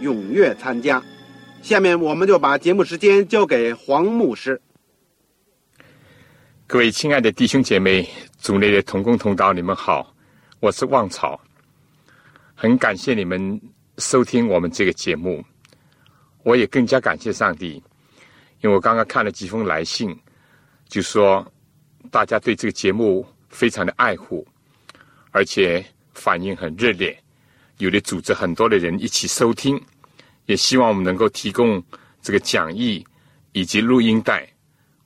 踊跃参加。下面我们就把节目时间交给黄牧师。各位亲爱的弟兄姐妹、组内的同工同道，你们好，我是旺草，很感谢你们收听我们这个节目，我也更加感谢上帝，因为我刚刚看了几封来信，就说。大家对这个节目非常的爱护，而且反应很热烈，有的组织很多的人一起收听，也希望我们能够提供这个讲义以及录音带。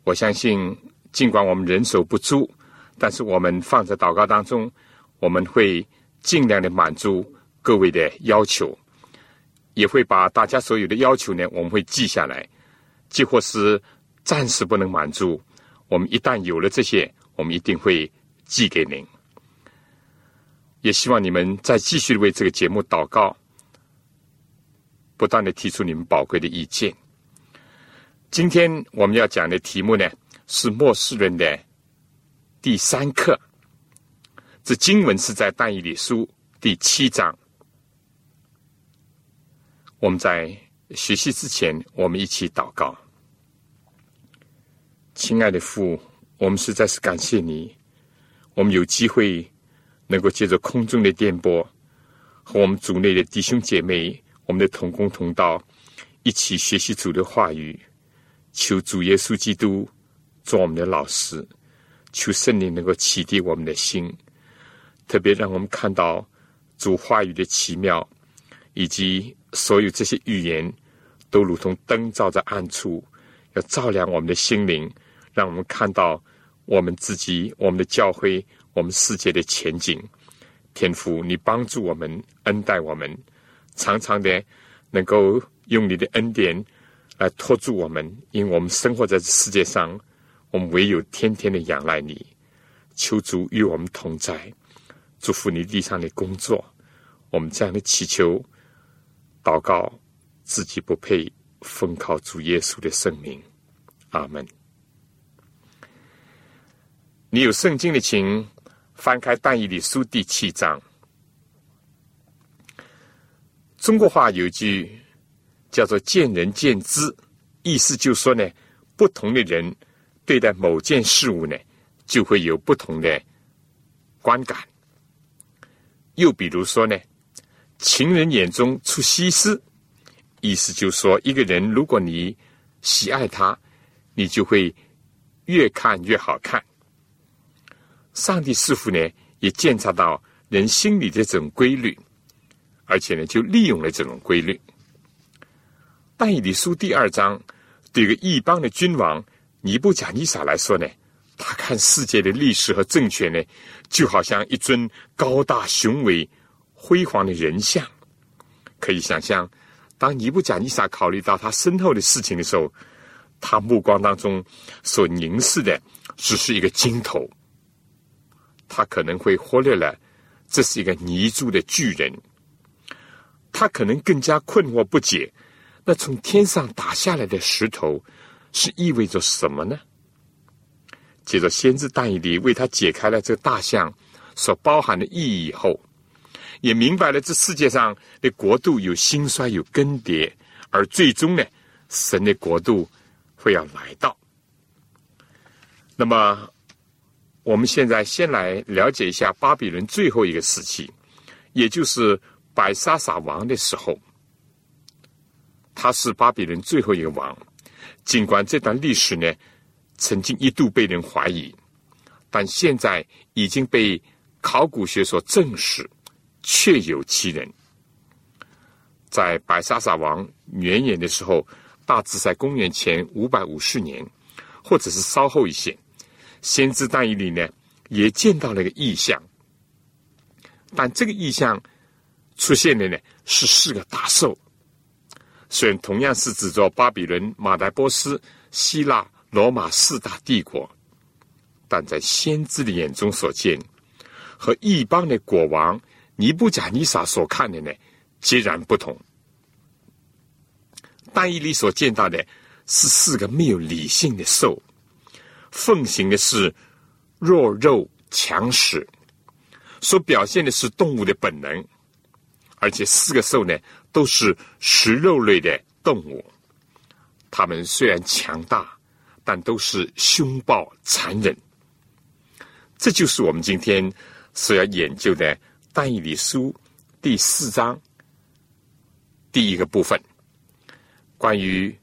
我相信，尽管我们人手不足，但是我们放在祷告当中，我们会尽量的满足各位的要求，也会把大家所有的要求呢，我们会记下来，即或是暂时不能满足。我们一旦有了这些，我们一定会寄给您。也希望你们再继续为这个节目祷告，不断的提出你们宝贵的意见。今天我们要讲的题目呢，是末世论的第三课。这经文是在但以理书第七章。我们在学习之前，我们一起祷告。亲爱的父，我们实在是感谢你，我们有机会能够借着空中的电波，和我们组内的弟兄姐妹、我们的同工同道一起学习主的话语，求主耶稣基督做我们的老师，求圣灵能够启迪我们的心，特别让我们看到主话语的奇妙，以及所有这些预言都如同灯照在暗处，要照亮我们的心灵。让我们看到我们自己、我们的教会、我们世界的前景。天父，你帮助我们，恩待我们，常常的能够用你的恩典来托住我们。因为我们生活在这世界上，我们唯有天天的仰赖你。求主与我们同在，祝福你地上的工作。我们这样的祈求、祷告，自己不配，奉靠主耶稣的圣名。阿门。你有圣经的，请翻开《但以理书》第七章。中国话有句叫做“见仁见智”，意思就说呢，不同的人对待某件事物呢，就会有不同的观感。又比如说呢，“情人眼中出西施”，意思就说一个人如果你喜爱他，你就会越看越好看。上帝似乎呢，也检察到人心里的这种规律，而且呢，就利用了这种规律。但以理书第二章对一个异邦的君王尼布贾尼撒来说呢，他看世界的历史和政权呢，就好像一尊高大雄伟、辉煌的人像。可以想象，当尼布贾尼撒考虑到他身后的事情的时候，他目光当中所凝视的只是一个金头。他可能会忽略了，这是一个泥铸的巨人。他可能更加困惑不解，那从天上打下来的石头是意味着什么呢？接着，先知但以理为他解开了这个大象所包含的意义以后，也明白了这世界上的国度有兴衰有更迭，而最终呢，神的国度会要来到。那么。我们现在先来了解一下巴比伦最后一个时期，也就是白沙撒王的时候。他是巴比伦最后一个王。尽管这段历史呢，曾经一度被人怀疑，但现在已经被考古学所证实，确有其人。在白沙撒王元年的时候，大致在公元前五百五十年，或者是稍后一些，先知但以里呢，也见到了一个异象。但这个异象出现的呢，是四个大兽。虽然同样是指着巴比伦、马代波斯、希腊、罗马四大帝国，但在先知的眼中所见，和一般的国王尼布甲尼撒所看的呢，截然不同。但以里所见到的是四个没有理性的兽，奉行的是弱肉强食，所表现的是动物的本能，而且四个兽呢。都是食肉类的动物，它们虽然强大，但都是凶暴残忍。这就是我们今天所要研究的《但以理书》第四章第一个部分，关于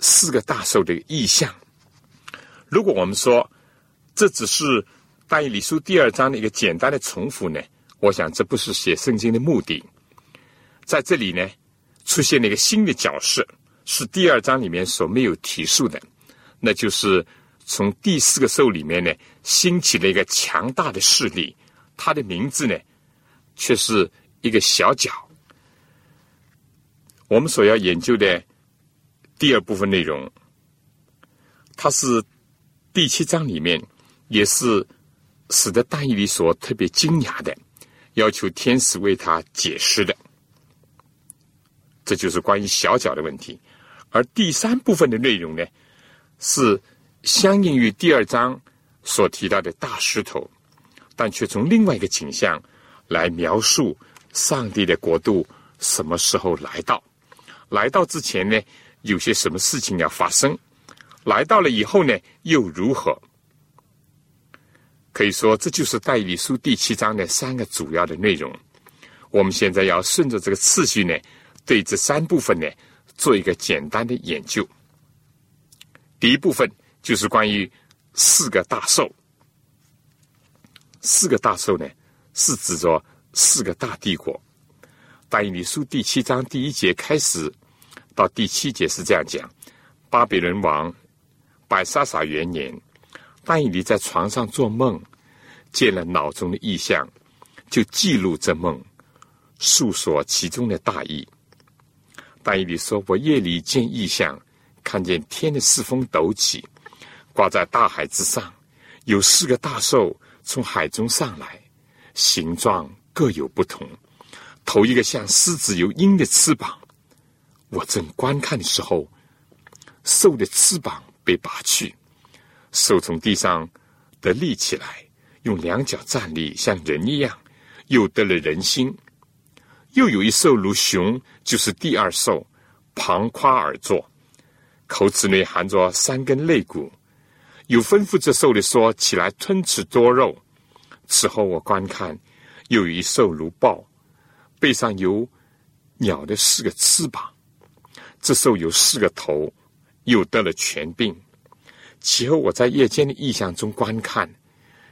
四个大兽的意象。如果我们说这只是《但以理书》第二章的一个简单的重复呢？我想这不是写圣经的目的。在这里呢，出现了一个新的角色，是第二章里面所没有提述的，那就是从第四个兽里面呢，兴起了一个强大的势力，它的名字呢，却是一个小角。我们所要研究的第二部分内容，它是第七章里面，也是使得大义里所特别惊讶的，要求天使为他解释的。这就是关于小脚的问题，而第三部分的内容呢，是相应于第二章所提到的大石头，但却从另外一个景象来描述上帝的国度什么时候来到，来到之前呢，有些什么事情要发生，来到了以后呢，又如何？可以说，这就是《代理书》第七章的三个主要的内容。我们现在要顺着这个次序呢。对这三部分呢，做一个简单的研究。第一部分就是关于四个大兽。四个大兽呢，是指着四个大帝国。但以理书第七章第一节开始到第七节是这样讲：巴比伦王百沙撒元年，但以理在床上做梦，见了脑中的意象，就记录这梦，述说其中的大意。但以理说：“我夜里见异象，看见天的四风陡起，挂在大海之上，有四个大兽从海中上来，形状各有不同。头一个像狮子有鹰的翅膀。我正观看的时候，兽的翅膀被拔去，兽从地上得立起来，用两脚站立，像人一样，又得了人心。”又有一兽如熊，就是第二兽，旁夸而坐，口齿内含着三根肋骨。有吩咐这兽的说：“起来吞吃多肉。”此后我观看，又有一兽如豹，背上有鸟的四个翅膀。这兽有四个头，又得了全病。其后我在夜间的异象中观看，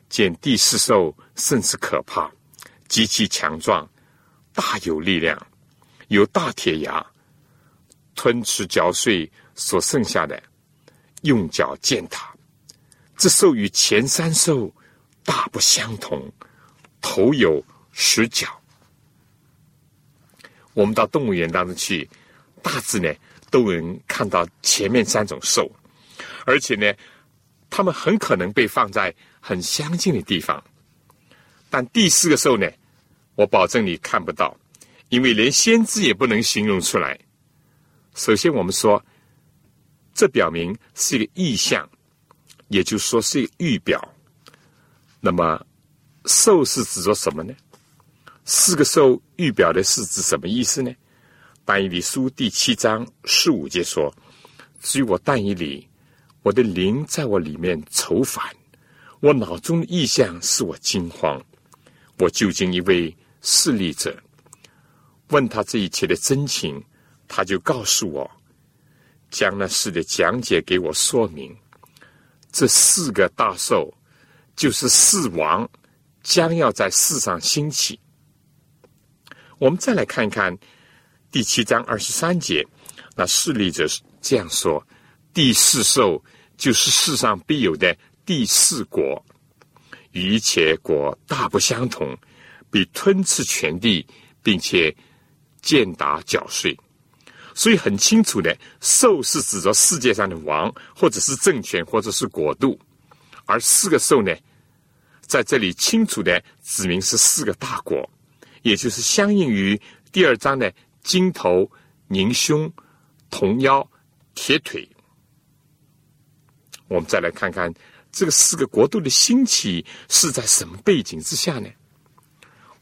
见第四兽甚是可怕，极其强壮。大有力量，有大铁牙，吞吃嚼碎所剩下的，用脚践踏。这兽与前三兽大不相同，头有十角。我们到动物园当中去，大致呢都能看到前面三种兽，而且呢，他们很可能被放在很相近的地方。但第四个兽呢？我保证你看不到，因为连先知也不能形容出来。首先，我们说，这表明是一个意象，也就是说是一个预表。那么，兽是指着什么呢？四个兽预表的是指什么意思呢？但以理书第七章十五节说：“至于我但以理，我的灵在我里面愁烦，我脑中的意象使我惊慌，我究竟一位。”势力者问他这一切的真情，他就告诉我，将那事的讲解给我说明。这四个大兽就是四王，将要在世上兴起。我们再来看一看第七章二十三节，那示例者这样说：第四兽就是世上必有的第四国，与一切国大不相同，比吞吃全地，并且践踏缴税。所以很清楚的，兽是指着世界上的王，或者是政权，或者是国度，而四个兽呢，在这里清楚的指明是四个大国，也就是相应于第二章的金头、凝胸、铜腰、铁腿。我们再来看看这个四个国度的兴起是在什么背景之下呢？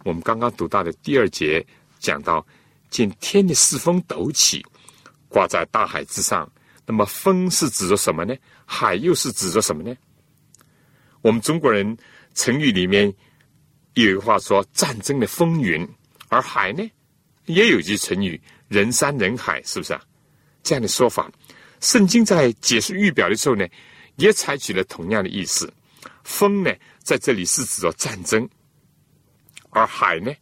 我们刚刚读到的第二节讲到。见天的四风抖起，挂在大海之上。那么风是指着什么呢？海又是指着什么呢？我们中国人成语里面有一句话说：“战争的风云。”而海呢，也有一句成语“人山人海”，是不是啊？这样的说法，圣经在解释预表的时候呢，也采取了同样的意思。风呢，在这里是指着战争，而海呢，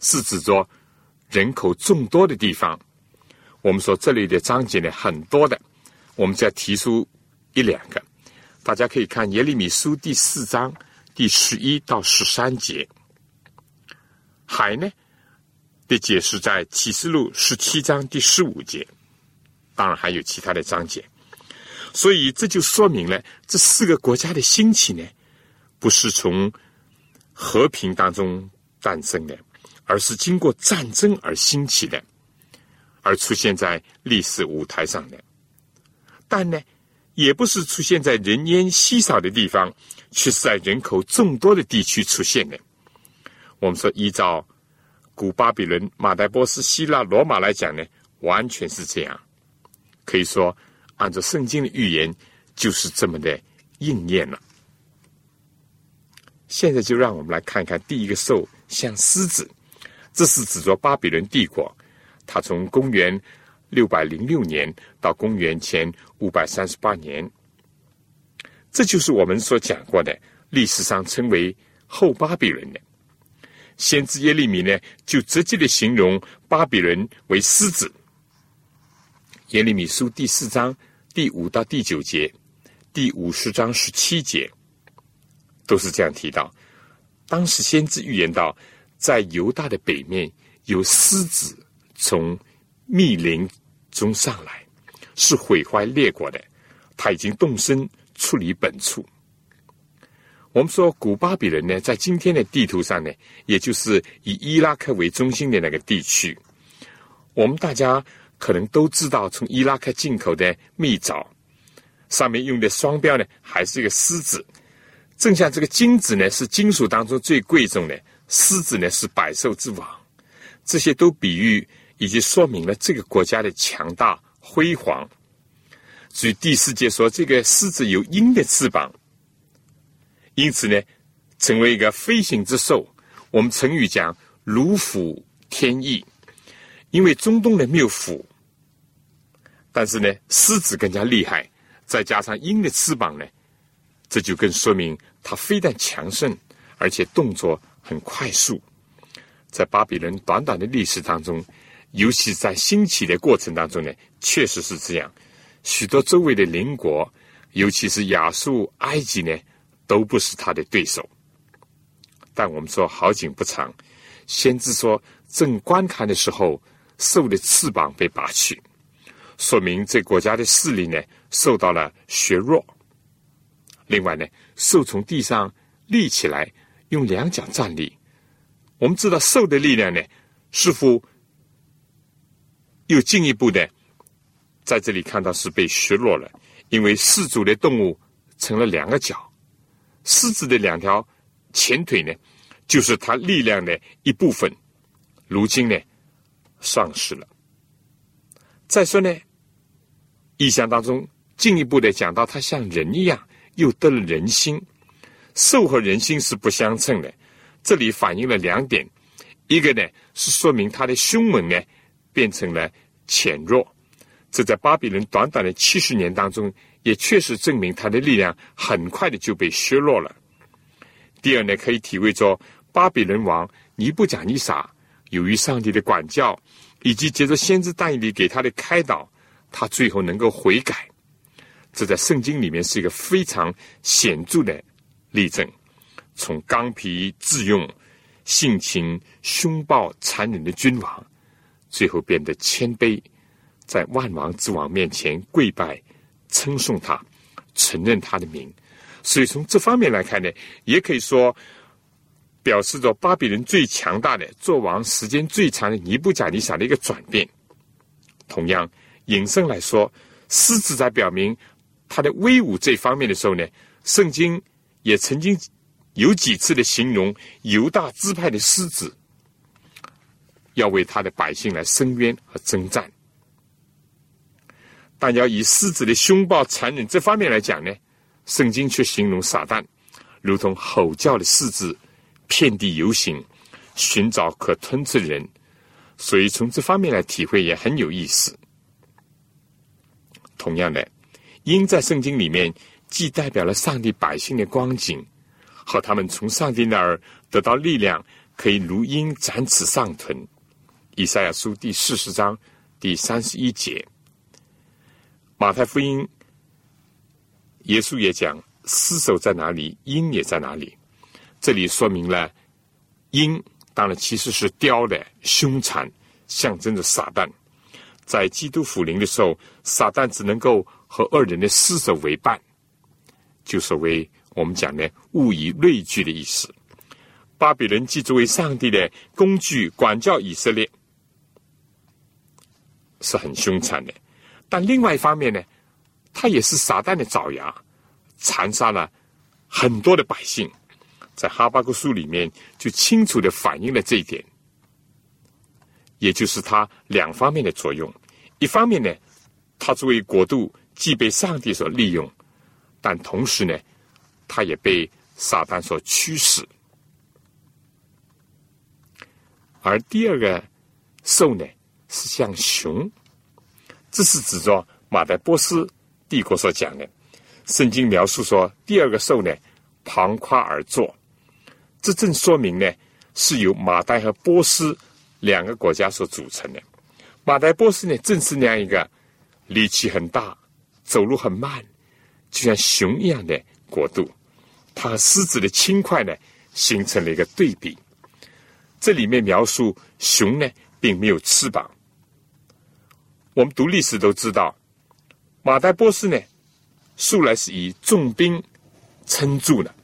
是指着。人口众多的地方，我们说这里的章节呢很多的，我们再提出一两个，大家可以看耶利米书第四章第十一到十三节，海呢的解释在启示录十七章第十五节，当然还有其他的章节，所以这就说明了这四个国家的兴起呢，不是从和平当中诞生的。而是经过战争而兴起的，而出现在历史舞台上的。但呢，也不是出现在人烟稀少的地方，却是在人口众多的地区出现的。我们说，依照古巴比伦、马代波斯、希腊、罗马来讲呢，完全是这样。可以说，按照圣经的预言，就是这么的应验了。现在就让我们来看看第一个兽，像狮子。这是指着巴比伦帝国，它从公元六百零六年到公元前五百三十八年，这就是我们所讲过的历史上称为后巴比伦的。先知耶利米呢，就直接的形容巴比伦为狮子。耶利米书第四章第五到第九节，第五十章十七节，都是这样提到。当时先知预言到。在犹大的北面有狮子从密林中上来，是毁坏列国的。他已经动身处理本处。我们说古巴比伦呢，在今天的地图上呢，也就是以伊拉克为中心的那个地区。我们大家可能都知道，从伊拉克进口的蜜枣上面用的双标呢，还是一个狮子。正像这个金子呢，是金属当中最贵重的。狮子呢是百兽之王，这些都比喻以及说明了这个国家的强大辉煌。所以第四节说，这个狮子有鹰的翅膀，因此呢，成为一个飞行之兽。我们成语讲如虎添翼，因为中东人没有虎，但是呢，狮子更加厉害，再加上鹰的翅膀呢，这就更说明它非但强盛，而且动作。很快速，在巴比伦短短的历史当中，尤其在兴起的过程当中呢，确实是这样。许多周围的邻国，尤其是亚述、埃及呢，都不是他的对手。但我们说好景不长，先知说正观看的时候，兽的翅膀被拔去，说明这国家的势力呢受到了削弱。另外呢，兽从地上立起来。用两脚站立，我们知道兽的力量呢，似乎又进一步的在这里看到是被削弱了，因为四足的动物成了两个脚，狮子的两条前腿呢，就是它力量的一部分，如今呢丧失了。再说呢，意象当中进一步的讲到，他像人一样，又得了人心。兽和人心是不相称的，这里反映了两点：一个呢是说明他的凶猛呢变成了浅弱。这在巴比伦短短的七十年当中，也确实证明他的力量很快的就被削弱了。第二呢，可以体会着巴比伦王尼布甲尼撒由于上帝的管教，以及接着先知但以理给他的开导，他最后能够悔改。这在圣经里面是一个非常显著的例证。从刚愎自用、性情凶暴、残忍的君王，最后变得谦卑，在万王之王面前跪拜、称颂他、承认他的名。所以从这方面来看呢，也可以说表示着巴比伦最强大的、做王时间最长的尼布甲尼撒的一个转变。同样，引申来说，狮子在表明他的威武这方面的时候呢，圣经也曾经。有几次的形容犹大支派的狮子，要为他的百姓来伸冤和征战，但要以狮子的凶暴残忍这方面来讲呢，圣经却形容撒旦如同吼叫的狮子，遍地游行，寻找可吞吃的人，所以从这方面来体会也很有意思。同样的，鹰在圣经里面既代表了上帝百姓的光景。和他们从上帝那儿得到力量，可以如鹰展翅上腾。以赛亚书第四十章第三十一节，马太福音，耶稣也讲：尸首在哪里，鹰也在哪里。这里说明了鹰当然其实是雕的凶残，象征着撒旦。在基督复临的时候，撒旦只能够和恶人的尸首为伴，就所谓。我们讲的，物以类聚的意思。巴比伦既作为上帝的工具管教以色列，是很凶残的；但另外一方面呢，他也是撒旦的爪牙，残杀了很多的百姓。在哈巴谷书里面就清楚的反映了这一点，也就是他两方面的作用。一方面呢，他作为国度既被上帝所利用，但同时呢。他也被撒旦所驱使，而第二个兽呢是像熊，这是指着马代波斯帝国所讲的。圣经描述说，第二个兽呢旁夸而坐，这正说明呢是由马代和波斯两个国家所组成的。马代波斯呢正是那样一个力气很大、走路很慢，就像熊一样的。国度，它和狮子的轻快呢，形成了一个对比。这里面描述熊呢，并没有翅膀。我们读历史都知道，马代波斯呢，素来是以重兵撑住的，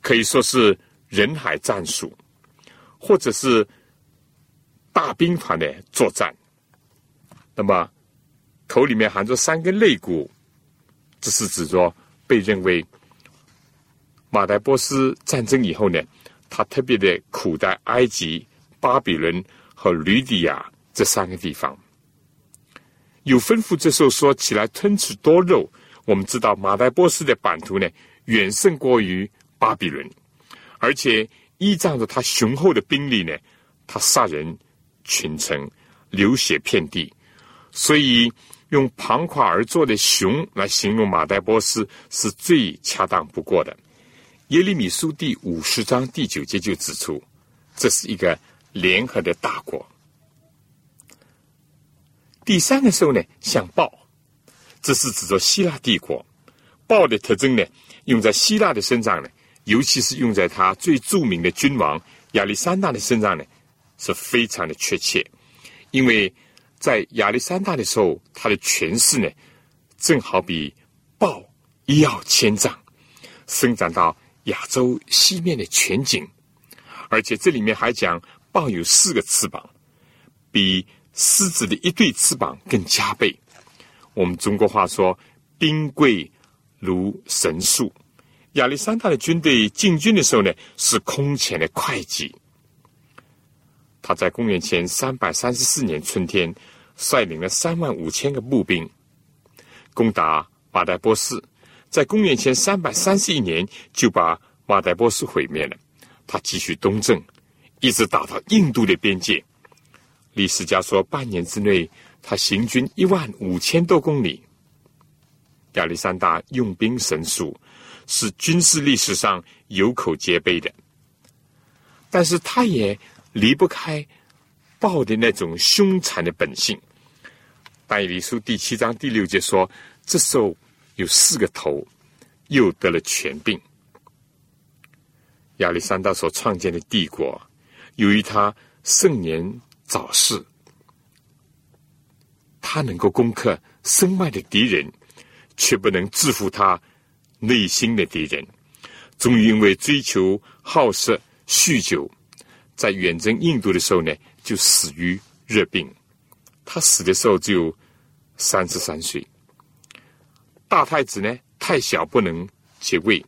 可以说是人海战术，或者是大兵团的作战。那么，口里面含着三根肋骨，这是指着。被认为马代波斯战争以后呢，他特别的苦待埃及、巴比伦和吕底亚这三个地方。有吩咐这时候说起来吞吃多肉。我们知道马代波斯的版图呢远胜过于巴比伦，而且依仗着他雄厚的兵力呢，他杀人群城，流血遍地，所以。用庞跨而坐的熊来形容马代波斯是最恰当不过的。耶利米书第五十章第九节就指出，这是一个联合的大国。第三个兽呢，像豹，这是指着希腊帝国。豹的特征呢，用在希腊的身上呢，尤其是用在他最著名的君王亚历山大的身上呢，是非常的确切，因为。在亚历山大的时候，他的权势呢，正好比豹一跃千丈，伸展到亚洲西面的全景。而且这里面还讲，豹有四个翅膀，比狮子的一对翅膀更加倍。我们中国话说，兵贵如神速。亚历山大的军队进军的时候呢，是空前的会计。他在公元前三百三十四年春天。率领了三万五千个步兵攻打马代波斯，在公元前三百三十一年就把马代波斯毁灭了。他继续东征，一直打到印度的边界。历史家说，半年之内他行军一万五千多公里。亚历山大用兵神速，是军事历史上有口皆碑的。但是他也离不开豹的那种凶残的本性。但以理书第七章第六节说：“这兽有四个头，又得了权柄。”亚历山大所创建的帝国，由于他盛年早逝，他能够攻克身外的敌人。却不能制服他内心的敌人。终于因为追求好色、酗酒，在远征印度的时候呢，就死于热病。他死的时候只有三十三岁。大太子呢太小不能接位，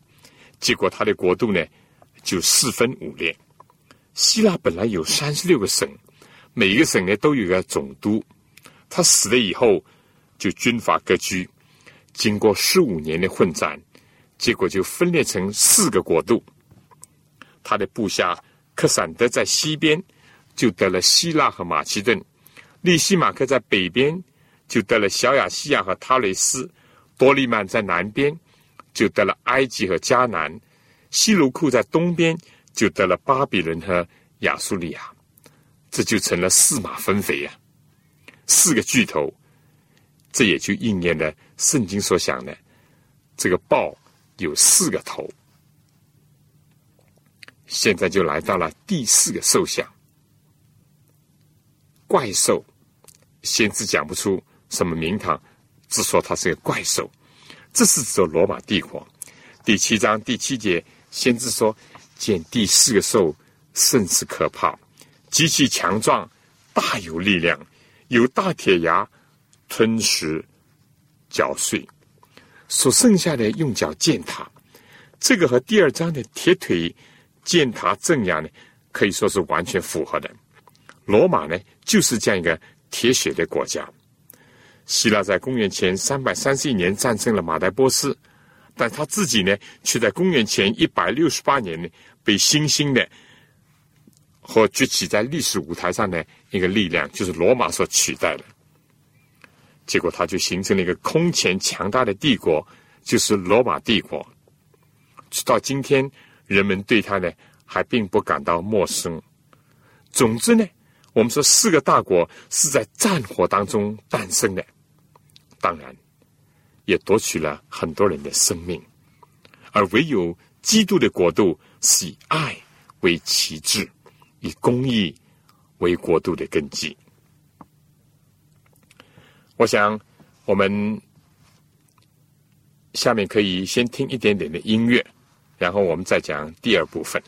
结果他的国度呢就四分五裂。希腊本来有三十六个省，每一个省呢都有个总督。他死了以后，就军阀割据。经过十五年的混战，结果就分裂成四个国度。他的部下克散德在西边就得了希腊和马其顿，利西马克在北边就得了小亚细亚和塔雷斯，多利曼在南边就得了埃及和迦南，西卢库在东边就得了巴比伦和亚述利亚。这就成了四马分肥呀，四个巨头。这也就应验了圣经所想的，这个豹有四个头。现在就来到了第四个兽像，怪兽。先知讲不出什么名堂，只说它是个怪兽。这是指罗马帝国。第七章第七节，先知说见第四个兽甚是可怕，极其强壮，大有力量，有大铁牙。吞食、嚼碎，所剩下的用脚践踏，这个和第二章的铁腿践踏镇压呢，可以说是完全符合的。罗马呢，就是这样一个铁血的国家。希腊在公元前三百三十一年战胜了马代波斯，但他自己呢，却在公元前一百六十八年呢，被新兴的和崛起在历史舞台上的一个力量，就是罗马所取代了。结果，它就形成了一个空前强大的帝国，就是罗马帝国。直到今天，人们对它呢还并不感到陌生。总之呢，我们说四个大国是在战火当中诞生的，当然也夺取了很多人的生命。而唯有基督的国度是以爱为旗帜，以公义为国度的根基。我想，我们下面可以先听一点点的音乐，然后我们再讲第二部分。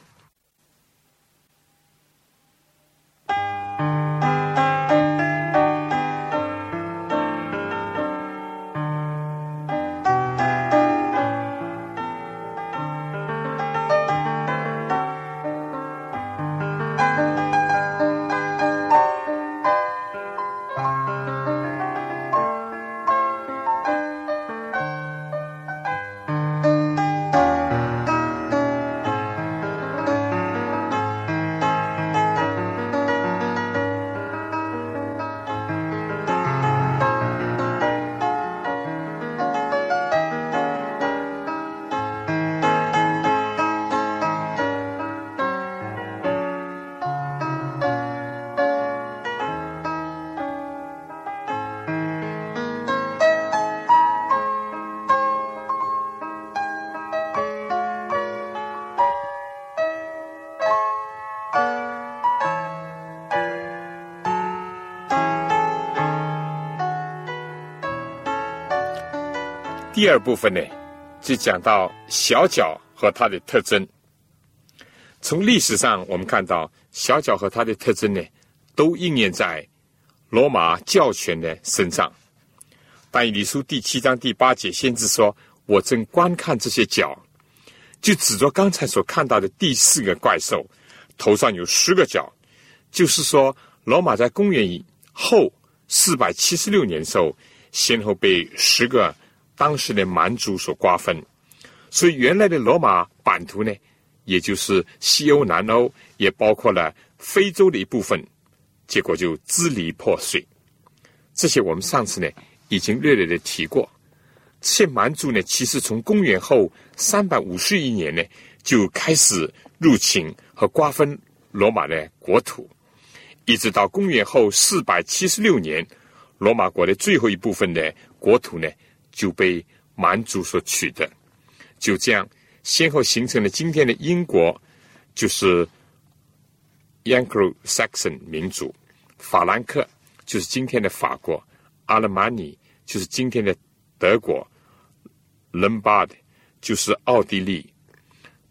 第二部分呢，就讲到小脚和它的特征。从历史上我们看到，小脚和它的特征呢，都应验在罗马教权的身上。但以理书第七章第八节，先知说：“我正观看这些脚，就指着刚才所看到的第四个怪兽，头上有十个角，就是说，罗马在公元以后四百七十六年时候，先后被十个。”当时的蛮族所瓜分，所以原来的罗马版图呢，也就是西欧、南欧，也包括了非洲的一部分，结果就支离破碎。这些我们上次呢已经略略的提过。这些蛮族呢，其实从公元后三百五十一年呢就开始入侵和瓜分罗马的国土，一直到公元后四百七十六年，罗马国的最后一部分的国土呢就被蛮族所取得。就这样，先后形成了今天的英国，就是 Anglo-Saxon 民族；法兰克就是今天的法国；阿勒玛尼就是今天的德国；Lombard 就是奥地利；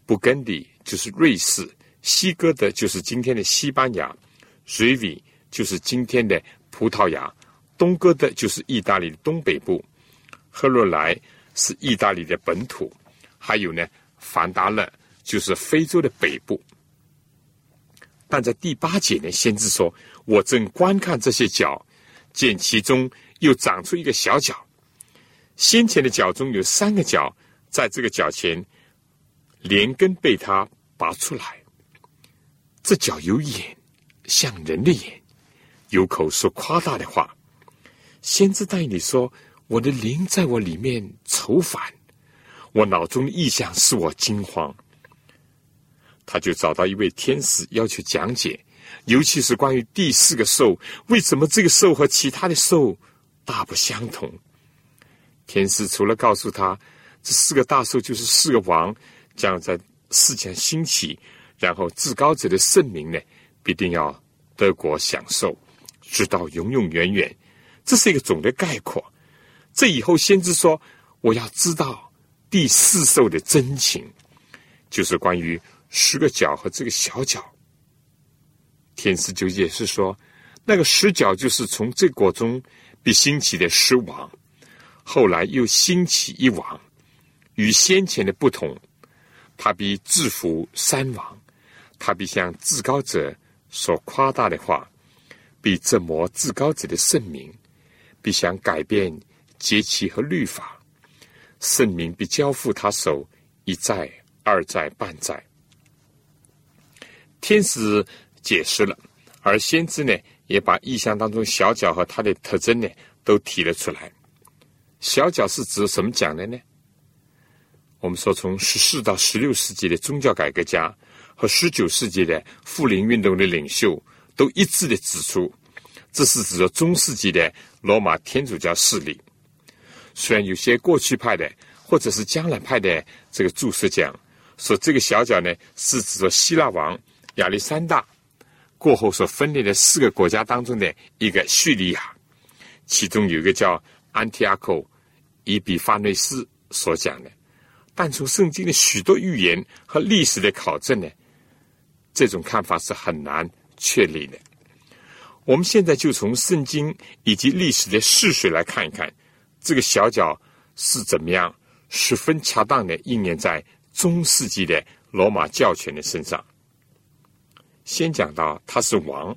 布根地就是瑞士；西哥德就是今天的西班牙；瑞维就是今天的葡萄牙；东哥德就是意大利的东北部；赫洛莱是意大利的本土。还有呢，凡达勒就是非洲的北部。但在第八节呢，先知说：“我正观看这些角，见其中又长出一个小角。先前的角中有三个角，在这个角前连根被他拔出来。这角有眼，像人的眼，有口说夸大的话。先知带你说：我的灵在我里面愁烦。”我脑中的意象使我惊慌，他就找到一位天使，要求讲解，尤其是关于第四个兽，为什么这个兽和其他的兽大不相同？天使除了告诉他这四个大兽就是四个王，将在世间兴起，然后至高者的圣名呢，必定要得国享受，直到永永远远。这是一个总的概括。这以后，先知说：“我要知道。”第四兽的真情，就是关于十个角和这个小角。天师就解释说，那个十角就是从这国中被兴起的十王，后来又兴起一王，与先前的不同，他必制服三王，他必向至高者所夸大的话，必折磨至高者的圣名，必想改变节气和律法。圣明必交付他手，一再、二再、半再。天使解释了，而先知呢，也把意象当中小角和它的特征呢，都提了出来。小角是指什么讲的呢？我们说，从十四到十六世纪的宗教改革家和十九世纪的复临运动的领袖，都一致的指出，这是指着中世纪的罗马天主教势力。虽然有些过去派的或者是将来派的这个注释讲说，这个小角呢是指着希腊王亚历山大过后所分裂的四个国家当中的一个叙利亚，其中有一个叫安提阿寇伊比法内斯所讲的。但从圣经的许多预言和历史的考证呢，这种看法是很难确立的。我们现在就从圣经以及历史的事实来看一看。这个小角是怎么样十分恰当的应验在中世纪的罗马教权的身上？先讲到他是王，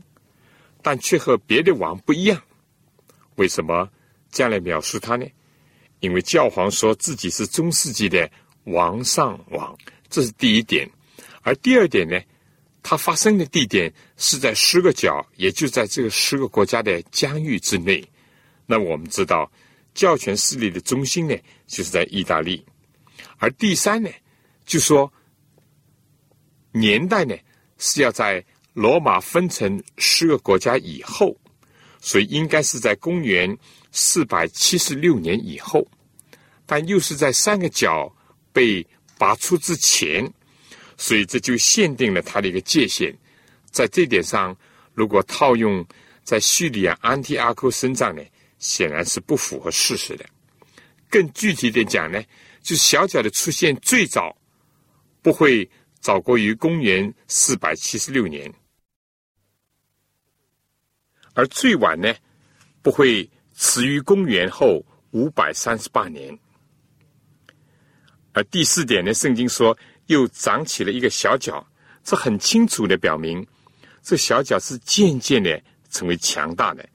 但却和别的王不一样。为什么这样来描述他呢？因为教皇说自己是中世纪的王上王，这是第一点。而第二点呢，它发生的地点是在十个角，也就在这个十个国家的疆域之内。那我们知道。教权势力的中心呢，就是在意大利，而第三呢，就说年代呢是要在罗马分成十个国家以后，所以应该是在公元四百七十六年以后，但又是在三个角被拔出之前，所以这就限定了它的一个界限。在这点上，如果套用在叙利亚安提阿科身上呢？显然是不符合事实的。更具体的讲呢，就小脚的出现最早不会早过于公元四百七十六年，而最晚呢不会迟于公元后五百三十八年。而第四点呢，圣经说又长起了一个小角，这很清楚的表明，这小角是渐渐的成为强大的。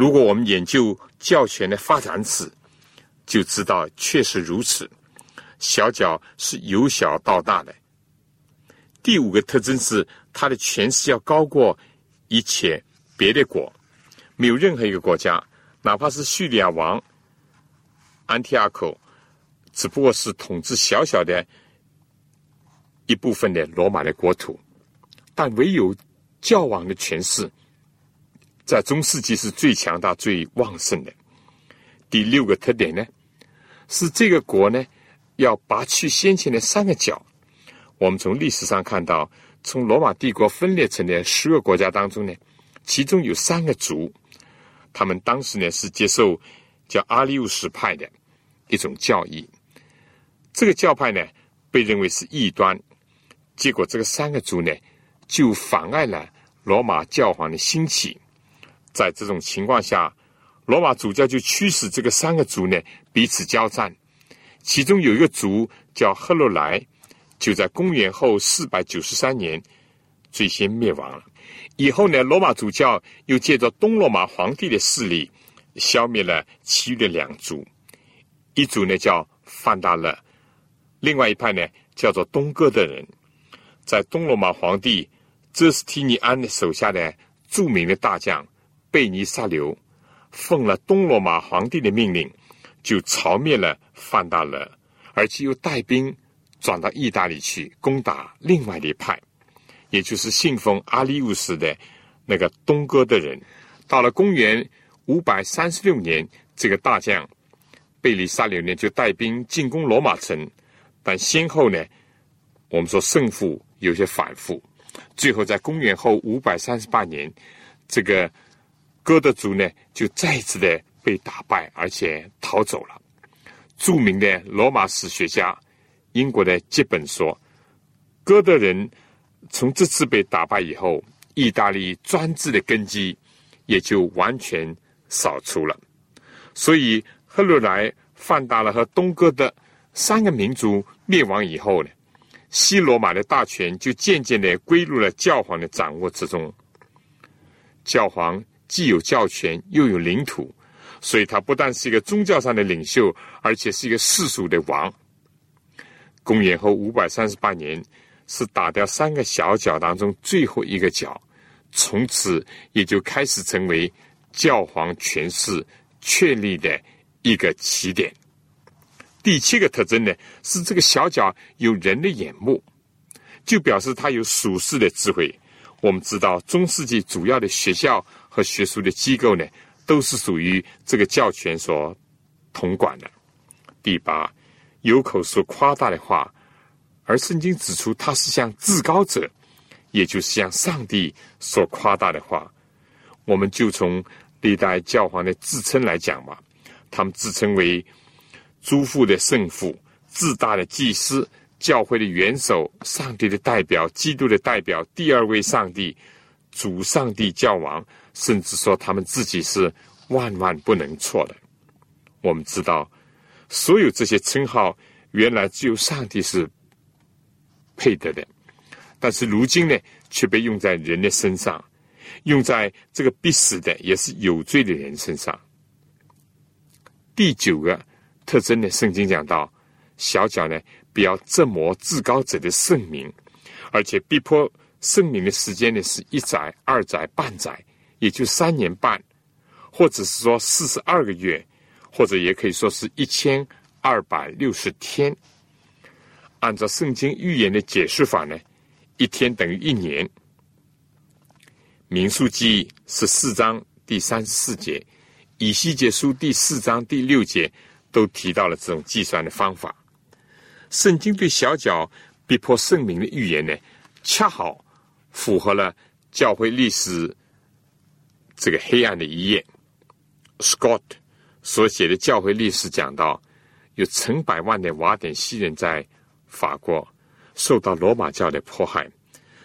如果我们研究教权的发展史，就知道确实如此。小角是由小到大的。第五个特征是，它的权势要高过一切别的国，没有任何一个国家哪怕是叙利亚王安提阿口，只不过是统治小小的一部分的罗马的国土，但唯有教王的权势，在中世纪是最强大、最旺盛的。第六个特点呢，是这个国呢要拔去先前的三个角。我们从历史上看到，从罗马帝国分裂成的十个国家当中呢，其中有三个族，他们当时呢是接受叫阿利乌斯派的一种教义。这个教派呢被认为是异端。结果，这个三个族呢，就妨碍了罗马教皇的兴起。在这种情况下，罗马主教就驱使这个三个族呢彼此交战。其中有一个族叫赫洛莱，就在公元后四百九十三年最先灭亡了。以后呢，罗马主教又借着东罗马皇帝的势力，消灭了其余的两族。一族呢叫范大勒，另外一派呢叫做东哥的人。在东罗马皇帝泽斯提尼安的手下的著名的大将贝尼萨留，奉了东罗马皇帝的命令，就朝灭了范大勒，而且又带兵转到意大利去攻打另外的一派，也就是信奉阿利乌斯的那个东哥的人。到了公元五百三十六年，这个大将贝尼萨留呢就带兵进攻罗马城，但先后呢，我们说胜负。有些反复，最后在公元后五百三十八年，这个哥德族呢就再一次的被打败，而且逃走了。著名的罗马史学家英国的基本说，哥德人从这次被打败以后，意大利专制的根基也就完全扫除了。所以，赫鲁莱、范达勒和东哥的三个民族灭亡以后呢？西罗马的大权就渐渐的归入了教皇的掌握之中。教皇既有教权，又有领土，所以他不但是一个宗教上的领袖，而且是一个世俗的王。公元后五百三十八年，是打掉三个小角当中最后一个角，从此也就开始成为教皇权势确立的一个起点。第七个特征呢，是这个小角有人的眼目，就表示他有属世的智慧。我们知道，中世纪主要的学校和学术的机构呢，都是属于这个教权所统管的。第八，有口说夸大的话，而圣经指出他是向至高者，也就是向上帝所夸大的话。我们就从历代教皇的自称来讲嘛，他们自称为。诸父的圣父，自大的祭司，教会的元首，上帝的代表，基督的代表，第二位上帝，主上帝教王，甚至说他们自己是万万不能错的。我们知道，所有这些称号原来只有上帝是配得的，但是如今呢，却被用在人的身上，用在这个必死的也是有罪的人身上。第九个。特征呢？圣经讲到，小脚呢，不要折磨至高者的圣名，而且逼迫圣名的时间呢，是一载、二载、半载，也就三年半，或者是说四十二个月，或者也可以说是一千二百六十天。按照圣经预言的解释法呢，一天等于一年。民数记十四章第三十四节，以西结书第四章第六节。都提到了这种计算的方法。圣经对小脚逼迫圣明的预言呢，恰好符合了教会历史这个黑暗的一页。Scott 所写的教会历史讲到，有成百万的瓦典西人在法国受到罗马教的迫害，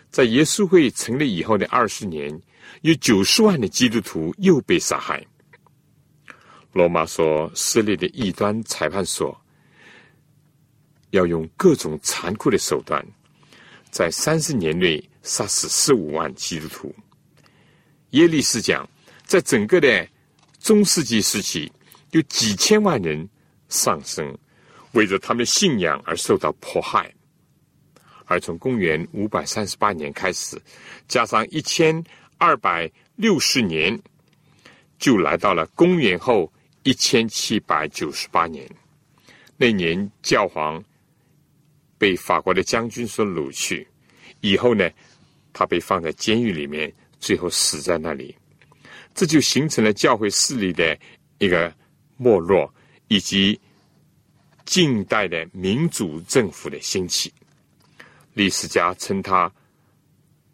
在耶稣会成立以后的二十年，有九十万的基督徒又被杀害。罗马所设立的异端裁判所，要用各种残酷的手段，在三十年内杀死十五万基督徒。耶利斯讲，在整个的中世纪时期，有几千万人丧生，为着他们信仰而受到迫害。而从公元五百三十八年开始，加上一千二百六十年。就来到了公元后一千七百九十八年。那年教皇被法国的将军所掳去，以后呢，他被放在监狱里面，最后死在那里。这就形成了教会势力的一个没落，以及近代的民主政府的兴起。历史家称他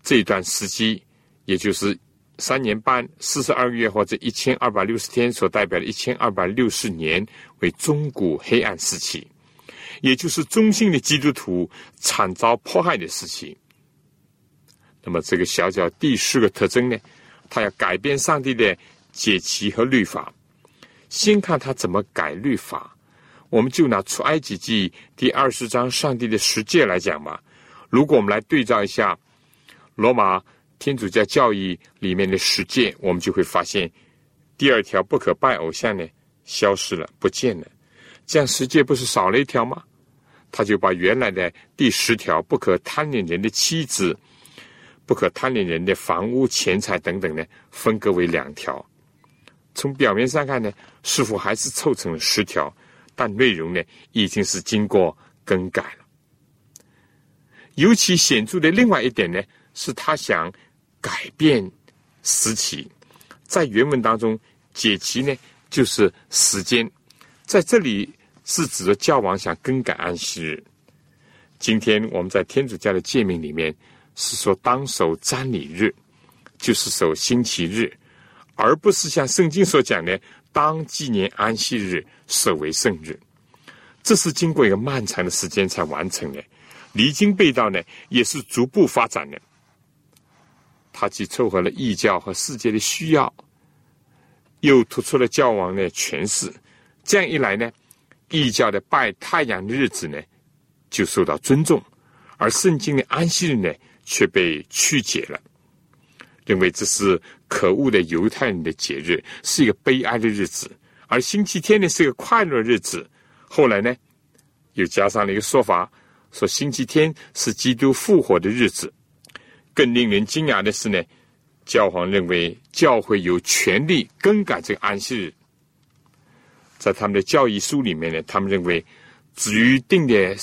这段时期，也就是三年半四十二个月或者一千二百六十天所代表的一千二百六十年，为中古黑暗时期，也就是中性的基督徒惨遭迫害的时期。那么，这个小角第四个特征呢？他要改变上帝的解期和律法，先看他怎么改律法。我们就拿出埃及记第二十章上帝的十诫来讲吧。如果我们来对照一下罗马天主教教义里面的十诫，我们就会发现第二条不可拜偶像呢消失了，不见了。这样十诫不是少了一条吗？他就把原来的第十条不可贪恋人的妻子。不可贪恋人的房屋、钱财等等呢，分割为两条。从表面上看呢，似乎还是凑成了十条，但内容呢，已经是经过更改了。尤其显著的另外一点呢，是他想改变时期。在原文当中，解期呢就是时间，在这里是指的教王想更改安息日。今天我们在天主教的诫命里面。是说当守瞻礼日，就是守星期日，而不是像圣经所讲的当纪念安息日，设为圣日。这是经过一个漫长的时间才完成的。离经背道呢，也是逐步发展的。他既凑合了异教和世界的需要，又突出了教王的权势。这样一来呢，异教的拜太阳的日子呢，就受到尊重，而圣经的安息日呢。却被曲解了，认为这是可恶的犹太人的节日，是一个悲哀的日子；而星期天呢，是一个快乐日子。后来呢，又加上了一个说法，说星期天是基督复活的日子。更令人惊讶的是呢，教皇认为教会有权利更改这个安息日。在他们的教义书里面呢，他们认为至于定的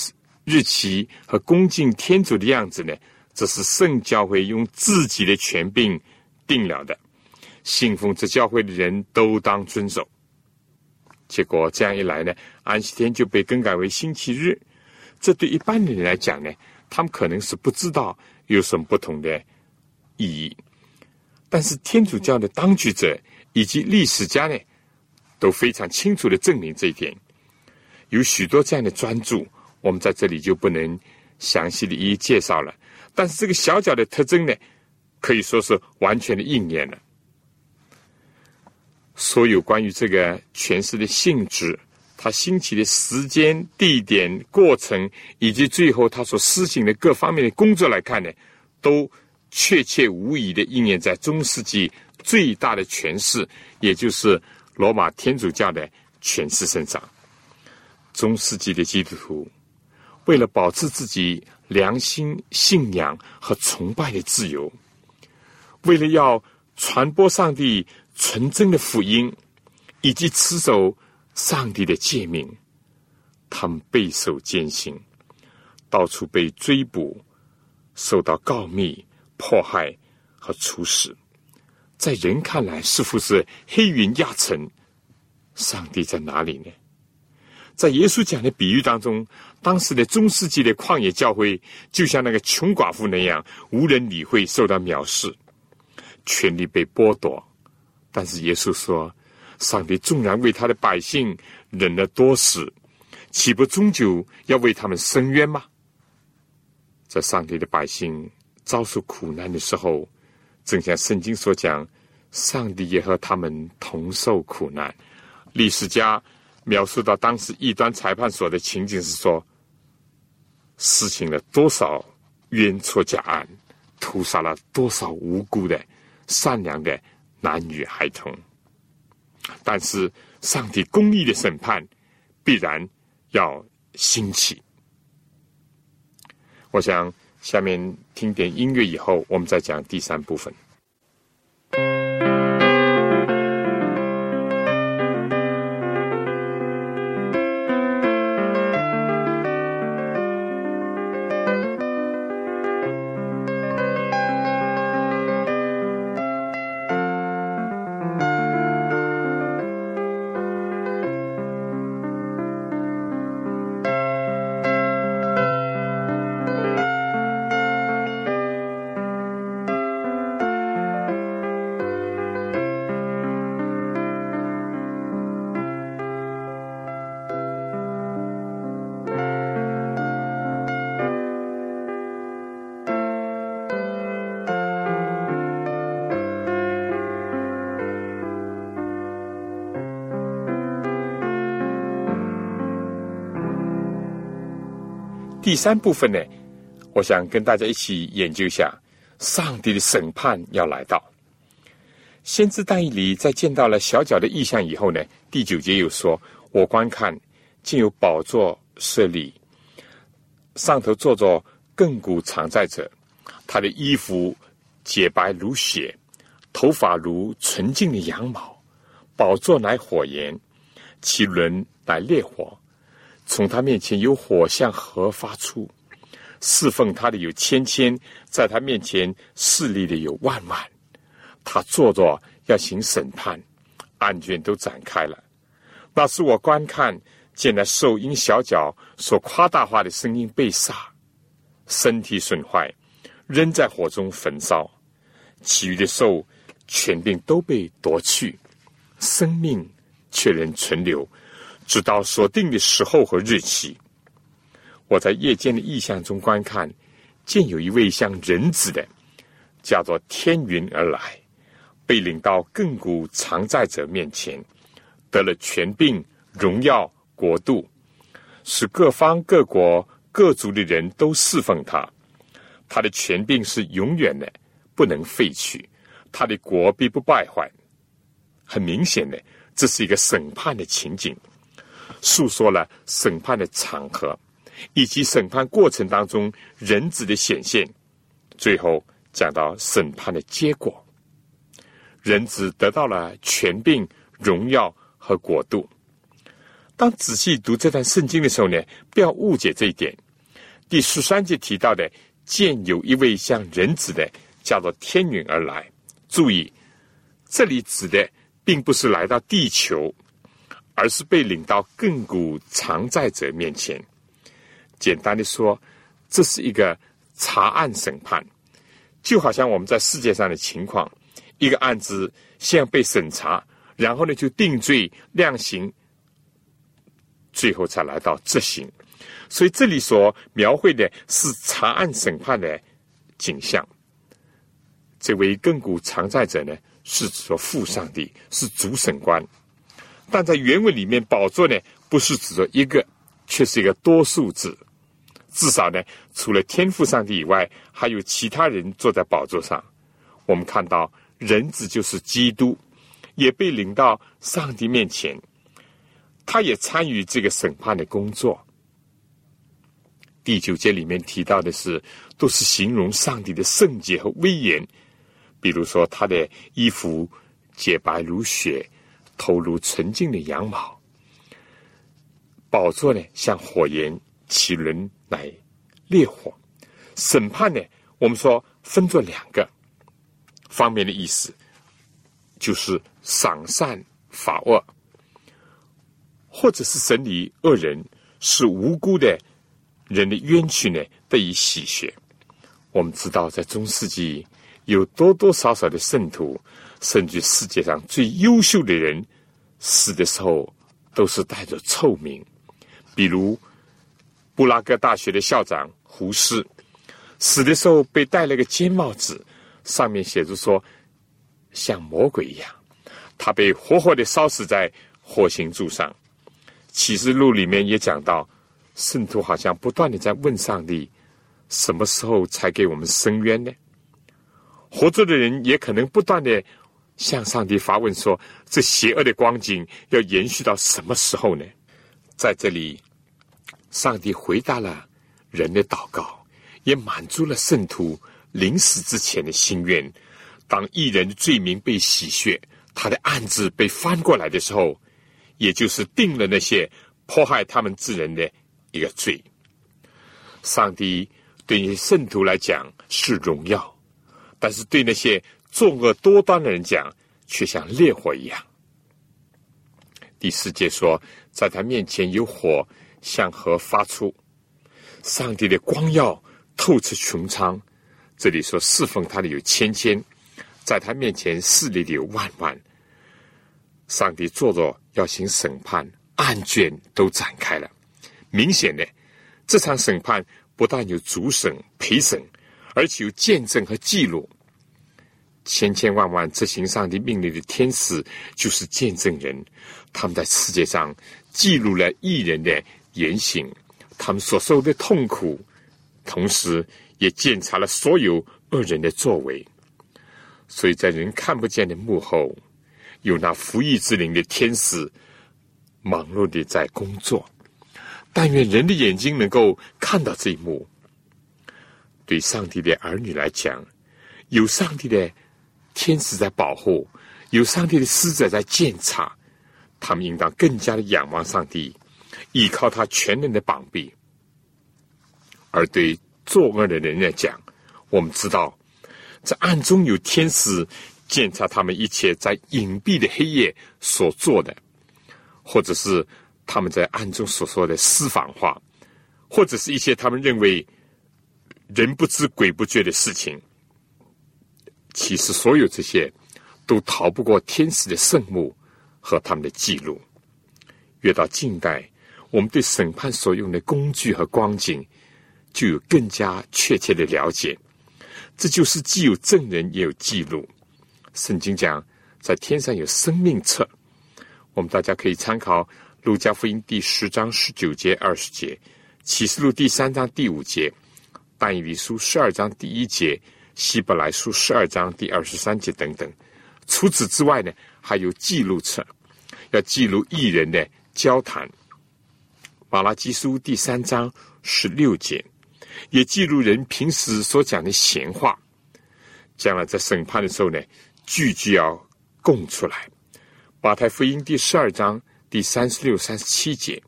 日期和恭敬天主的样子呢。这是圣教会用自己的权柄定了的，信奉这教会的人都当遵守。结果这样一来呢，安息天就被更改为星期日。这对一般的人来讲呢，他们可能是不知道有什么不同的意义。但是天主教的当局者以及历史家呢，都非常清楚的证明这一点。有许多这样的专注，我们在这里就不能详细的一一介绍了。但是这个小角的特征呢，可以说是完全的应验了。所有关于这个诠释的性质、它兴起的时间、地点、过程，以及最后它所施行的各方面的工作来看呢，都确切无疑的应验在中世纪最大的诠释，也就是罗马天主教的诠释身上。中世纪的基督徒为了保持自己。良心、信仰和崇拜的自由，为了要传播上帝纯真的福音，以及持守上帝的诫命，他们备受艰辛，到处被追捕，受到告密、迫害和处死。在人看来，似乎是黑云压城。上帝在哪里呢？在耶稣讲的比喻当中。当时的中世纪的旷野教会，就像那个穷寡妇那样，无人理会，受到藐视，权力被剥夺。但是耶稣说：“上帝纵然为他的百姓忍了多时，岂不终究要为他们伸冤吗？”在上帝的百姓遭受苦难的时候，正像圣经所讲，上帝也和他们同受苦难。历史家。描述到当时异端裁判所的情景是说，实行了多少冤错假案，屠杀了多少无辜的善良的男女孩童。但是上帝公义的审判必然要兴起。我想下面听点音乐以后，我们再讲第三部分。第三部分呢，我想跟大家一起研究一下上帝的审判要来到。先知但以理在见到了小脚的意象以后呢，第九节又说：“我观看，竟有宝座设立，上头坐着亘古常在者，他的衣服洁白如雪，头发如纯净的羊毛，宝座乃火焰，其轮乃烈火。”从他面前有火向河发出，侍奉他的有千千，在他面前势力的有万万。他坐着要行审判，案卷都展开了。那是我观看见那兽因小脚所夸大化的声音被杀，身体损坏，扔在火中焚烧。其余的兽权柄都被夺去，生命却仍存留。直到所定的时候和日期，我在夜间的意象中观看，见有一位像人子的，叫做天云而来，被领到亘古常在者面前，得了权柄、荣耀、国度，使各方各国各族的人都侍奉他。他的权柄是永远的，不能废去；他的国必不败坏。很明显的，这是一个审判的情景。诉说了审判的场合，以及审判过程当中人子的显现，最后讲到审判的结果。人子得到了权柄、荣耀和国度。当仔细读这段圣经的时候呢，不要误解这一点。第十三节提到的“见有一位像人子的，叫做天云而来”，注意，这里指的并不是来到地球。而是被领到亘古常在者面前。简单的说，这是一个查案审判，就好像我们在世界上的情况：一个案子先被审查，然后呢就定罪量刑，最后才来到执行。所以这里所描绘的是查案审判的景象。这位亘古常在者呢，是指说父上帝，是主审官。但在原文里面，宝座呢不是指着一个，却是一个多数字。至少呢，除了天父上帝以外，还有其他人坐在宝座上。我们看到人子就是基督，也被领到上帝面前，他也参与这个审判的工作。第九节里面提到的是，都是形容上帝的圣洁和威严。比如说，他的衣服洁白如雪。头如纯净的羊毛，宝座呢像火焰，其轮乃烈火。审判呢，我们说分作两个方面的意思，就是赏善罚恶，或者是审理恶人，使无辜的人的冤屈呢得以洗雪。我们知道，在中世纪有多多少少的圣徒。甚至世界上最优秀的人死的时候都是带着臭名，比如布拉格大学的校长胡适，死的时候被戴了个尖帽子，上面写着说像魔鬼一样，他被活活的烧死在火星柱上。启示录里面也讲到，圣徒好像不断的在问上帝，什么时候才给我们伸冤呢？活着的人也可能不断的。向上帝发问说：“这邪恶的光景要延续到什么时候呢？”在这里，上帝回答了人的祷告，也满足了圣徒临死之前的心愿。当一人的罪名被洗血，他的案子被翻过来的时候，也就是定了那些迫害他们之人的一个罪。上帝对于圣徒来讲是荣耀，但是对那些……作恶多端的人讲，却像烈火一样。第四节说，在他面前有火向河发出，上帝的光耀透彻穹苍。这里说侍奉他的有千千，在他面前势力的有万万。上帝坐着要行审判，案卷都展开了。明显的，这场审判不但有主审、陪审，而且有见证和记录。千千万万执行上帝命令的天使就是见证人，他们在世界上记录了艺人的言行，他们所受的痛苦，同时也检查了所有恶人的作为。所以在人看不见的幕后，有那服役之灵的天使忙碌的在工作。但愿人的眼睛能够看到这一幕。对上帝的儿女来讲，有上帝的天使在保护，有上帝的使者在监察，他们应当更加的仰望上帝，依靠他全能的膀臂。而对作恶的人来讲，我们知道，在暗中有天使监察他们一切在隐蔽的黑夜所做的，或者是他们在暗中所说的私房话，或者是一些他们认为。人不知鬼不觉的事情，其实所有这些都逃不过天使的圣目和他们的记录。越到近代，我们对审判所用的工具和光景就有更加确切的了解。这就是既有证人也有记录。圣经讲，在天上有生命册，我们大家可以参考《路加福音》第十章十九节、二十节，《启示录》第三章第五节。但以理书十二章第一节，希伯来书十二章第二十三节等等。除此之外呢，还有记录册，要记录艺人的交谈。马拉基书第三章十六节，也记录人平时所讲的闲话。将来在审判的时候呢，句句要供出来。马太福音第十二章第三十六、三十七节，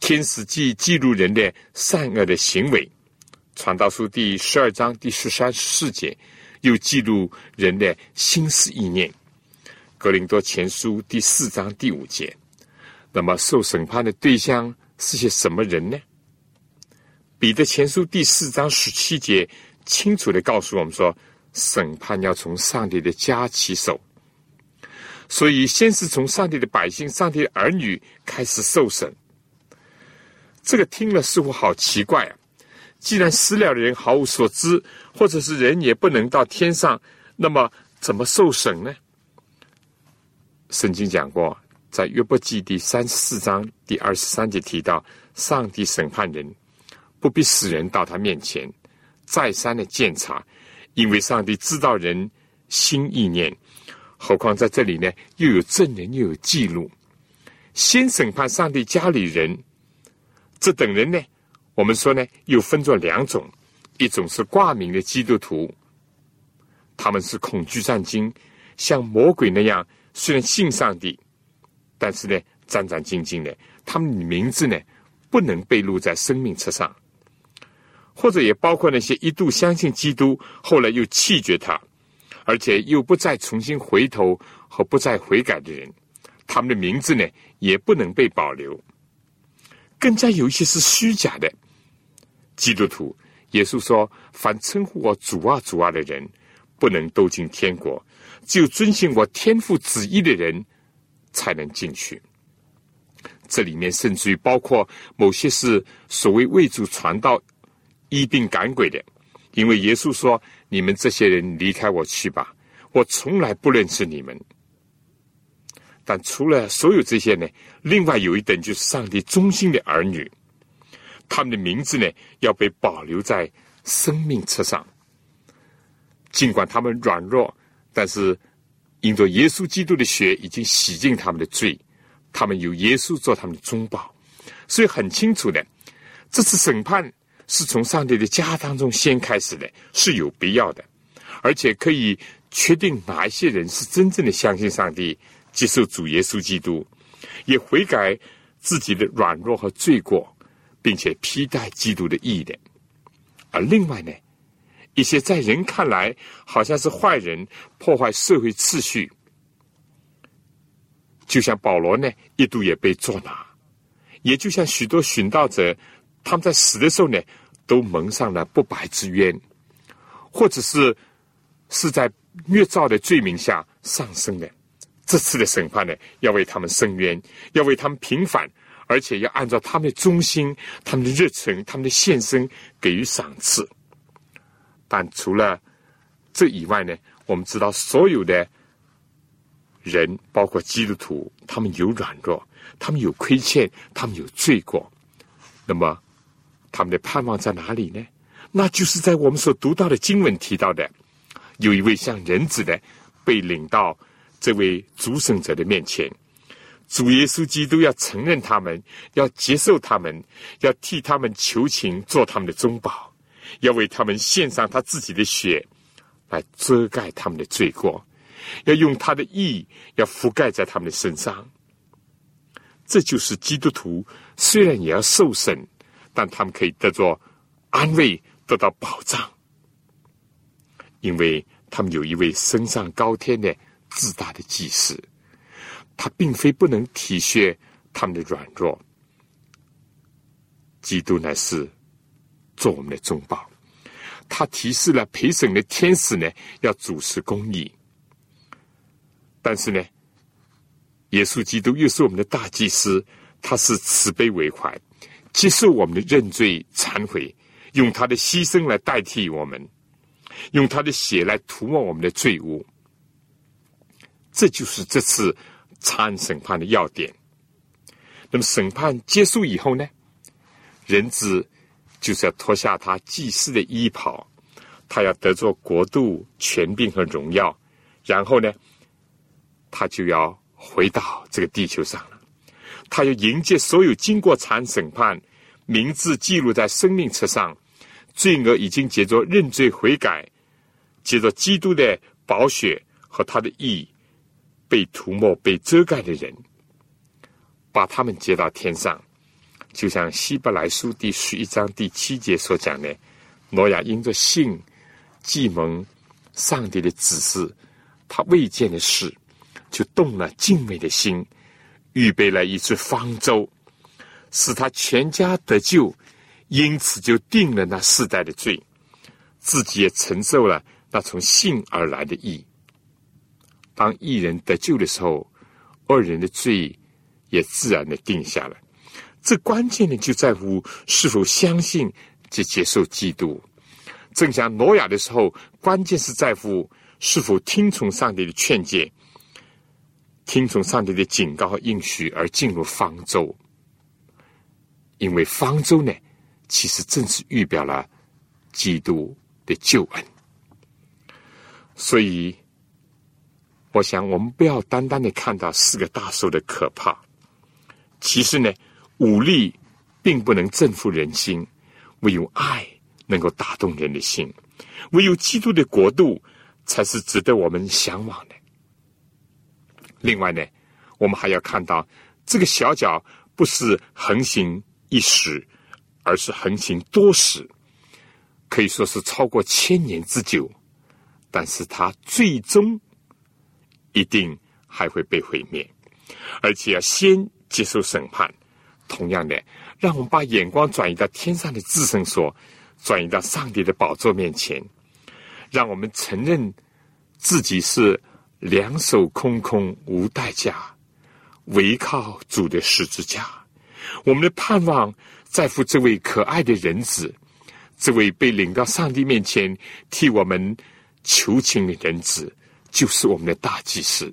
天使记记录人的善恶的行为。传道书第十二章第十三十四节，又记录人的心思意念。格林多前书第四章第五节，那么受审判的对象是些什么人呢？彼得前书第四章十七节清楚的告诉我们说，审判要从上帝的家起手，所以先是从上帝的百姓、上帝的儿女开始受审。这个听了似乎好奇怪啊！既然死了的人毫无所知，或者是人也不能到天上，那么怎么受审呢？圣经讲过，在约伯记第三十四章第二十三节提到，上帝审判人，不必使人到他面前，再三的检查，因为上帝知道人心意念。何况在这里呢，又有证人，又有记录，先审判上帝家里人，这等人呢？我们说呢，又分作两种，一种是挂名的基督徒，他们是恐惧战惊，像魔鬼那样，虽然信上帝，但是呢，战战兢兢的，他们的名字呢，不能被录在生命册上。或者也包括那些一度相信基督，后来又弃绝他，而且又不再重新回头和不再悔改的人，他们的名字呢，也不能被保留。更加有一些是虚假的。基督徒，耶稣说：“凡称呼我主啊、主啊的人，不能都进天国；只有遵循我天父旨意的人，才能进去。”这里面甚至于包括某些是所谓为主传道、医病赶鬼的，因为耶稣说：“你们这些人离开我去吧，我从来不认识你们。”但除了所有这些呢，另外有一等就是上帝忠心的儿女。他们的名字呢，要被保留在生命册上。尽管他们软弱，但是因着耶稣基督的血已经洗净他们的罪，他们有耶稣做他们的中保，所以很清楚的，这次审判是从上帝的家当中先开始的，是有必要的，而且可以确定哪一些人是真正的相信上帝，接受主耶稣基督，也悔改自己的软弱和罪过。并且披戴基督的义的，而另外呢，一些在人看来好像是坏人，破坏社会秩序，就像保罗呢，一度也被捉拿；也就像许多寻道者，他们在死的时候呢，都蒙上了不白之冤，或者是是在虐造的罪名下上升的。这次的审判呢，要为他们伸冤，要为他们平反。而且要按照他们的忠心、他们的热忱、他们的献身给予赏赐。但除了这以外呢，我们知道所有的人，包括基督徒，他们有软弱，他们有亏欠，他们有罪过。那么他们的盼望在哪里呢？那就是在我们所读到的经文提到的，有一位像人子的被领到这位主审者的面前，主耶稣基督要承认他们，要接受他们，要替他们求情，做他们的中保，要为他们献上他自己的血，来遮盖他们的罪过，要用他的义要覆盖在他们的身上。这就是基督徒虽然也要受审，但他们可以得着安慰。得到保障，因为他们有一位升上高天的自大的祭司，他并非不能体恤他们的软弱。基督乃是做我们的中保，他提示了陪审的天使呢，要主持公义。但是呢，耶稣基督又是我们的大祭司，他是慈悲为怀，接受我们的认罪忏悔。用他的牺牲来代替我们，用他的血来涂抹我们的罪污，这就是这次参审判的要点。那么审判结束以后呢，人子就是要脱下他祭司的衣袍，他要得着国度、权柄和荣耀，然后呢，他就要回到这个地球上了，他要迎接所有经过查案审判、名字记录在生命册上。罪恶已经结着认罪悔改，结着基督的宝血和他的意义被涂抹、被遮盖的人，把他们接到天上，就像希伯来书第十一章第七节所讲的，挪亚因着信，既蒙上帝的指示，他未见的事，就动了敬畏的心，预备了一只方舟，使他全家得救。因此，就定了那世代的罪，自己也承受了那从信而来的义。当一人得救的时候，二人的罪也自然的定下了。这关键的就在乎是否相信及接受基督。正像挪亚的时候，关键是在乎是否听从上帝的劝诫，听从上帝的警告和应许而进入方舟。因为方舟呢？其实正是预表了基督的救恩，所以我想，我们不要单单的看到四个大兽的可怕。其实呢，武力并不能征服人心，唯有爱能够打动人的心，唯有基督的国度才是值得我们向往的。另外呢，我们还要看到，这个小脚不是横行一时。而是横行多时，可以说是超过千年之久，但是它最终一定还会被毁灭，而且要先接受审判。同样的，让我们把眼光转移到天上的至圣所，转移到上帝的宝座面前，让我们承认自己是两手空空无代价，唯靠主的十字架，我们的盼望。在乎这位可爱的人子，这位被领到上帝面前替我们求情的人子，就是我们的大祭司。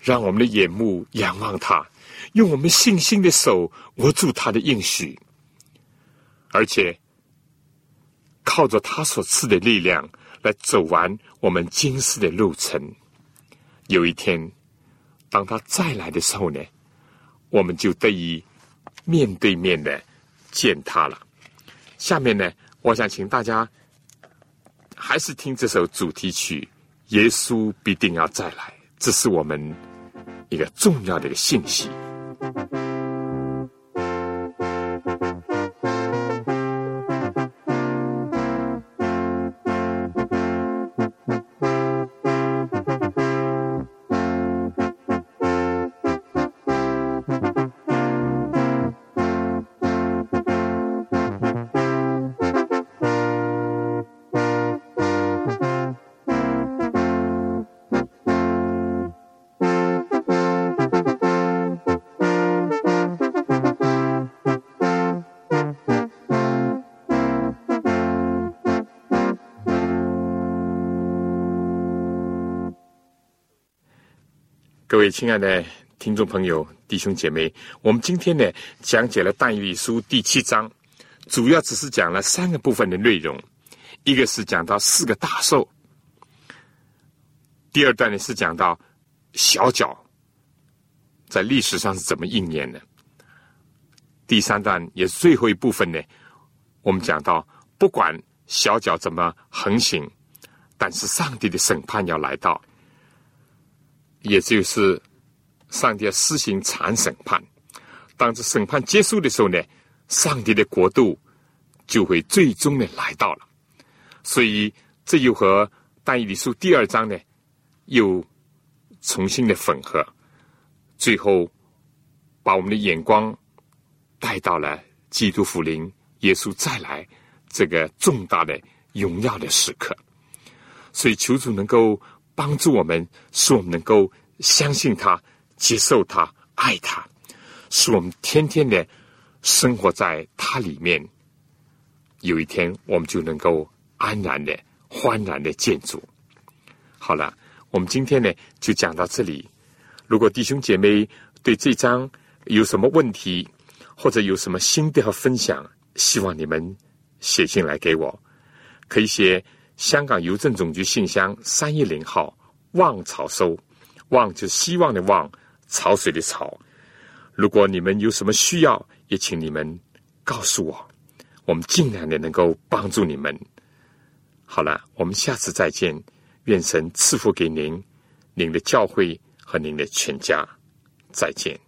让我们的眼目仰望他，用我们信心的手握住他的应许，而且靠着他所赐的力量来走完我们今世的路程。有一天，当他再来的时候呢，我们就得以面对面的。见他了。下面呢，我想请大家还是听这首主题曲《耶稣必定要再来》，这是我们一个重要的一个信息。各位亲爱的听众朋友、弟兄姐妹，我们今天呢讲解了《但以理书》第七章，主要只是讲了三个部分的内容，一个是讲到四个大兽，第二段呢是讲到小脚在历史上是怎么应验的，第三段也是最后一部分呢，我们讲到不管小脚怎么横行，但是上帝的审判要来到，也就是上帝要施行残审判。当这审判结束的时候呢，上帝的国度就会最终的来到了。所以这又和但以理书第二章呢又重新的混合，最后把我们的眼光带到了基督福临耶稣再来这个重大的荣耀的时刻。所以求主能够帮助我们，使我们能够相信他、接受他、爱他。使我们天天的生活在它里面，有一天我们就能够安然的、欢然的建筑。好了，我们今天呢就讲到这里。如果弟兄姐妹对这章有什么问题，或者有什么心得和分享，希望你们写信来给我，可以写香港邮政总局信箱三一零号望草收，望就是希望的望，潮水的潮。如果你们有什么需要，也请你们告诉我，我们尽量的能够帮助你们。好了，我们下次再见，愿神赐福给您、您的教会和您的全家。再见。